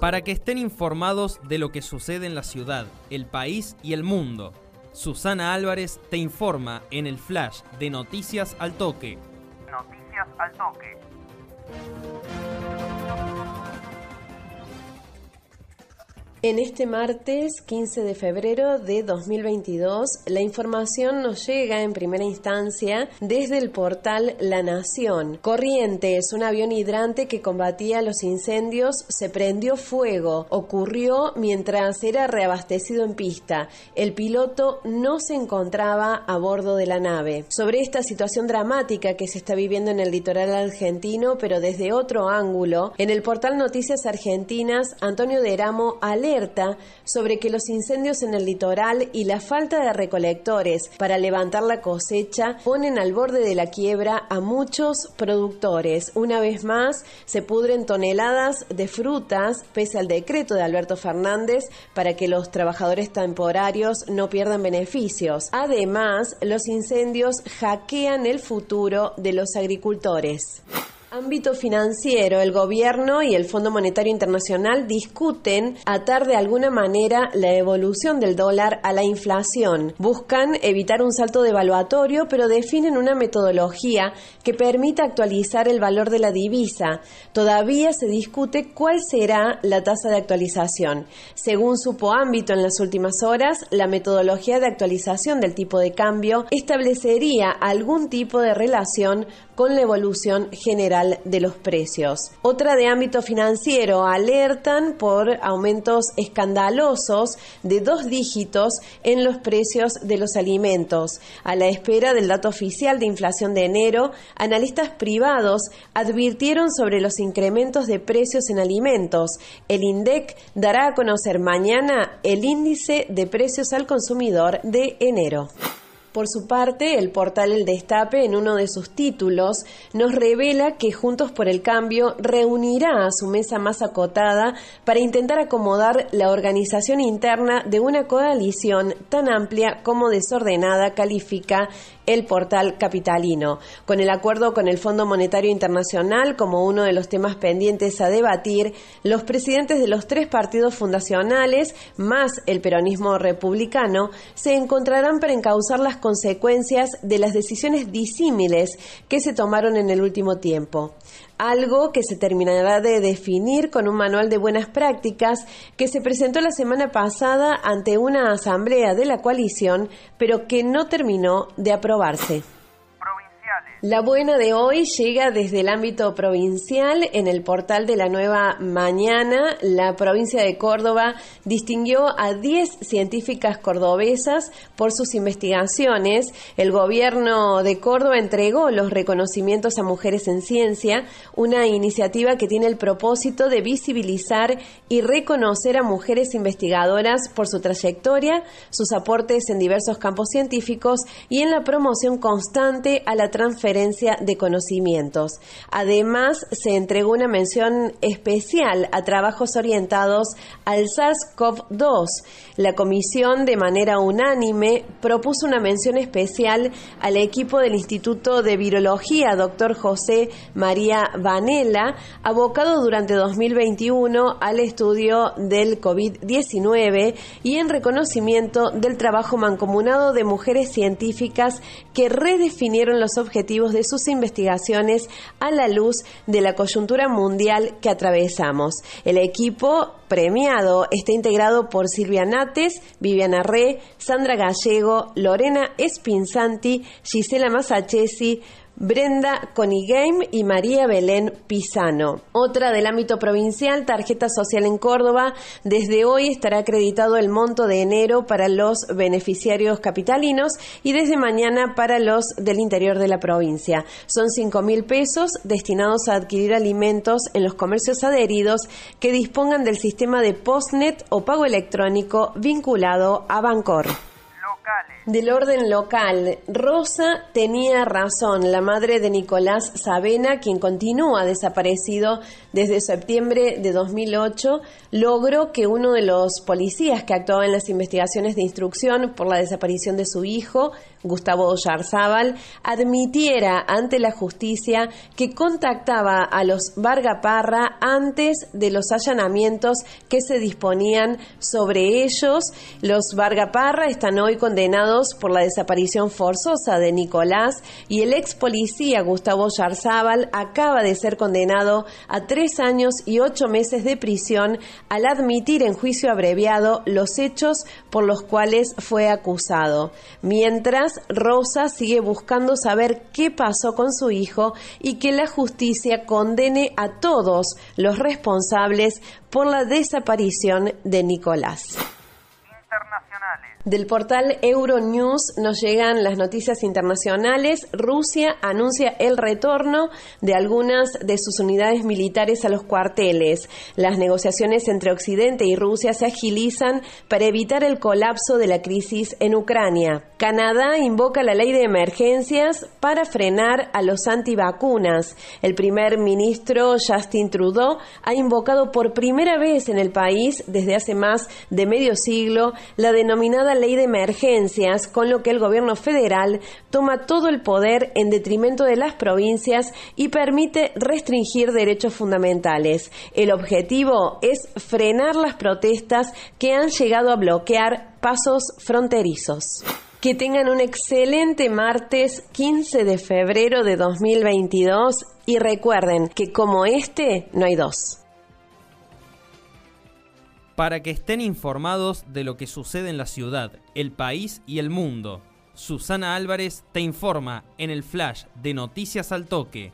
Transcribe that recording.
para que estén informados de lo que sucede en la ciudad, el país y el mundo. Susana Álvarez te informa en el flash de Noticias al Toque. Noticias al Toque. En este martes 15 de febrero de 2022, la información nos llega en primera instancia desde el portal La Nación. Corrientes, un avión hidrante que combatía los incendios, se prendió fuego. Ocurrió mientras era reabastecido en pista. El piloto no se encontraba a bordo de la nave. Sobre esta situación dramática que se está viviendo en el litoral argentino, pero desde otro ángulo, en el portal Noticias Argentinas, Antonio Deramo alerta sobre que los incendios en el litoral y la falta de recolectores para levantar la cosecha ponen al borde de la quiebra a muchos productores. Una vez más, se pudren toneladas de frutas pese al decreto de Alberto Fernández para que los trabajadores temporarios no pierdan beneficios. Además, los incendios hackean el futuro de los agricultores. Ámbito financiero, el gobierno y el Fondo Monetario Internacional discuten atar de alguna manera la evolución del dólar a la inflación. Buscan evitar un salto devaluatorio, pero definen una metodología que permita actualizar el valor de la divisa. Todavía se discute cuál será la tasa de actualización. Según supo ámbito en las últimas horas, la metodología de actualización del tipo de cambio establecería algún tipo de relación con la evolución general de los precios. Otra de ámbito financiero, alertan por aumentos escandalosos de dos dígitos en los precios de los alimentos. A la espera del dato oficial de inflación de enero, analistas privados advirtieron sobre los incrementos de precios en alimentos. El INDEC dará a conocer mañana el índice de precios al consumidor de enero. Por su parte, el portal El Destape, en uno de sus títulos, nos revela que Juntos por el Cambio reunirá a su mesa más acotada para intentar acomodar la organización interna de una coalición tan amplia como desordenada, califica el portal capitalino. Con el acuerdo con el Fondo Monetario Internacional como uno de los temas pendientes a debatir, los presidentes de los tres partidos fundacionales, más el peronismo republicano, se encontrarán para encauzar las consecuencias de las decisiones disímiles que se tomaron en el último tiempo algo que se terminará de definir con un manual de buenas prácticas que se presentó la semana pasada ante una asamblea de la coalición, pero que no terminó de aprobarse. La buena de hoy llega desde el ámbito provincial. En el portal de la Nueva Mañana, la provincia de Córdoba distinguió a 10 científicas cordobesas por sus investigaciones. El gobierno de Córdoba entregó los reconocimientos a mujeres en ciencia, una iniciativa que tiene el propósito de visibilizar y reconocer a mujeres investigadoras por su trayectoria, sus aportes en diversos campos científicos y en la promoción constante a la transferencia de conocimientos. Además, se entregó una mención especial a trabajos orientados al SARS-CoV-2. La comisión, de manera unánime, propuso una mención especial al equipo del Instituto de Virología, doctor José María Vanela, abocado durante 2021 al estudio del COVID-19 y en reconocimiento del trabajo mancomunado de mujeres científicas que redefinieron los objetivos de sus investigaciones a la luz de la coyuntura mundial que atravesamos. El equipo premiado está integrado por Silvia Nates, Viviana Re, Sandra Gallego, Lorena Espinzanti, Gisela Masachesi, Brenda Conigame y María Belén Pisano. Otra del ámbito provincial, tarjeta social en Córdoba. Desde hoy estará acreditado el monto de enero para los beneficiarios capitalinos y desde mañana para los del interior de la provincia. Son 5 mil pesos destinados a adquirir alimentos en los comercios adheridos que dispongan del sistema de Postnet o pago electrónico vinculado a Bancor. Del orden local. Rosa tenía razón, la madre de Nicolás Sabena, quien continúa desaparecido desde septiembre de 2008, logró que uno de los policías que actuaba en las investigaciones de instrucción por la desaparición de su hijo, Gustavo Yarzábal, admitiera ante la justicia que contactaba a los Varga Parra antes de los allanamientos que se disponían sobre ellos. Los Varga Parra están hoy condenados por la desaparición forzosa de Nicolás y el ex policía Gustavo Yarzábal acaba de ser condenado a tres años y ocho meses de prisión al admitir en juicio abreviado los hechos por los cuales fue acusado. Mientras, Rosa sigue buscando saber qué pasó con su hijo y que la justicia condene a todos los responsables por la desaparición de Nicolás. Del portal Euronews nos llegan las noticias internacionales. Rusia anuncia el retorno de algunas de sus unidades militares a los cuarteles. Las negociaciones entre Occidente y Rusia se agilizan para evitar el colapso de la crisis en Ucrania. Canadá invoca la ley de emergencias para frenar a los antivacunas. El primer ministro Justin Trudeau ha invocado por primera vez en el país desde hace más de medio siglo la denominada ley de emergencias, con lo que el gobierno federal toma todo el poder en detrimento de las provincias y permite restringir derechos fundamentales. El objetivo es frenar las protestas que han llegado a bloquear pasos fronterizos. Que tengan un excelente martes 15 de febrero de 2022 y recuerden que como este no hay dos para que estén informados de lo que sucede en la ciudad, el país y el mundo. Susana Álvarez te informa en el flash de Noticias al Toque